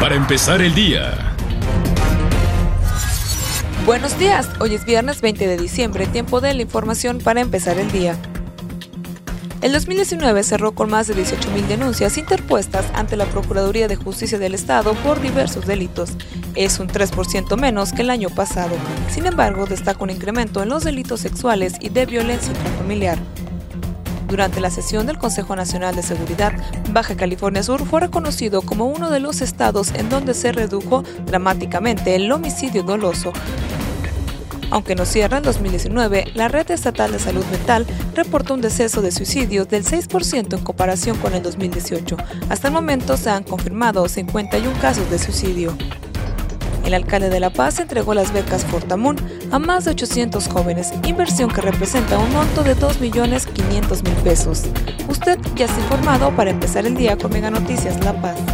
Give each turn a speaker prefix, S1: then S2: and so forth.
S1: para empezar el día.
S2: Buenos días, hoy es viernes 20 de diciembre, tiempo de la información para empezar el día. El 2019 cerró con más de 18.000 denuncias interpuestas ante la Procuraduría de Justicia del Estado por diversos delitos. Es un 3% menos que el año pasado. Sin embargo, destaca un incremento en los delitos sexuales y de violencia intrafamiliar. Durante la sesión del Consejo Nacional de Seguridad, Baja California Sur fue reconocido como uno de los estados en donde se redujo dramáticamente el homicidio doloso, aunque no cierra en 2019, la Red Estatal de Salud Mental reportó un deceso de suicidio del 6% en comparación con el 2018. Hasta el momento se han confirmado 51 casos de suicidio. El alcalde de La Paz entregó las becas Fortamun a más de 800 jóvenes, inversión que representa un monto de 2.500.000 pesos. Usted ya está informado para empezar el día con Mega Noticias La Paz.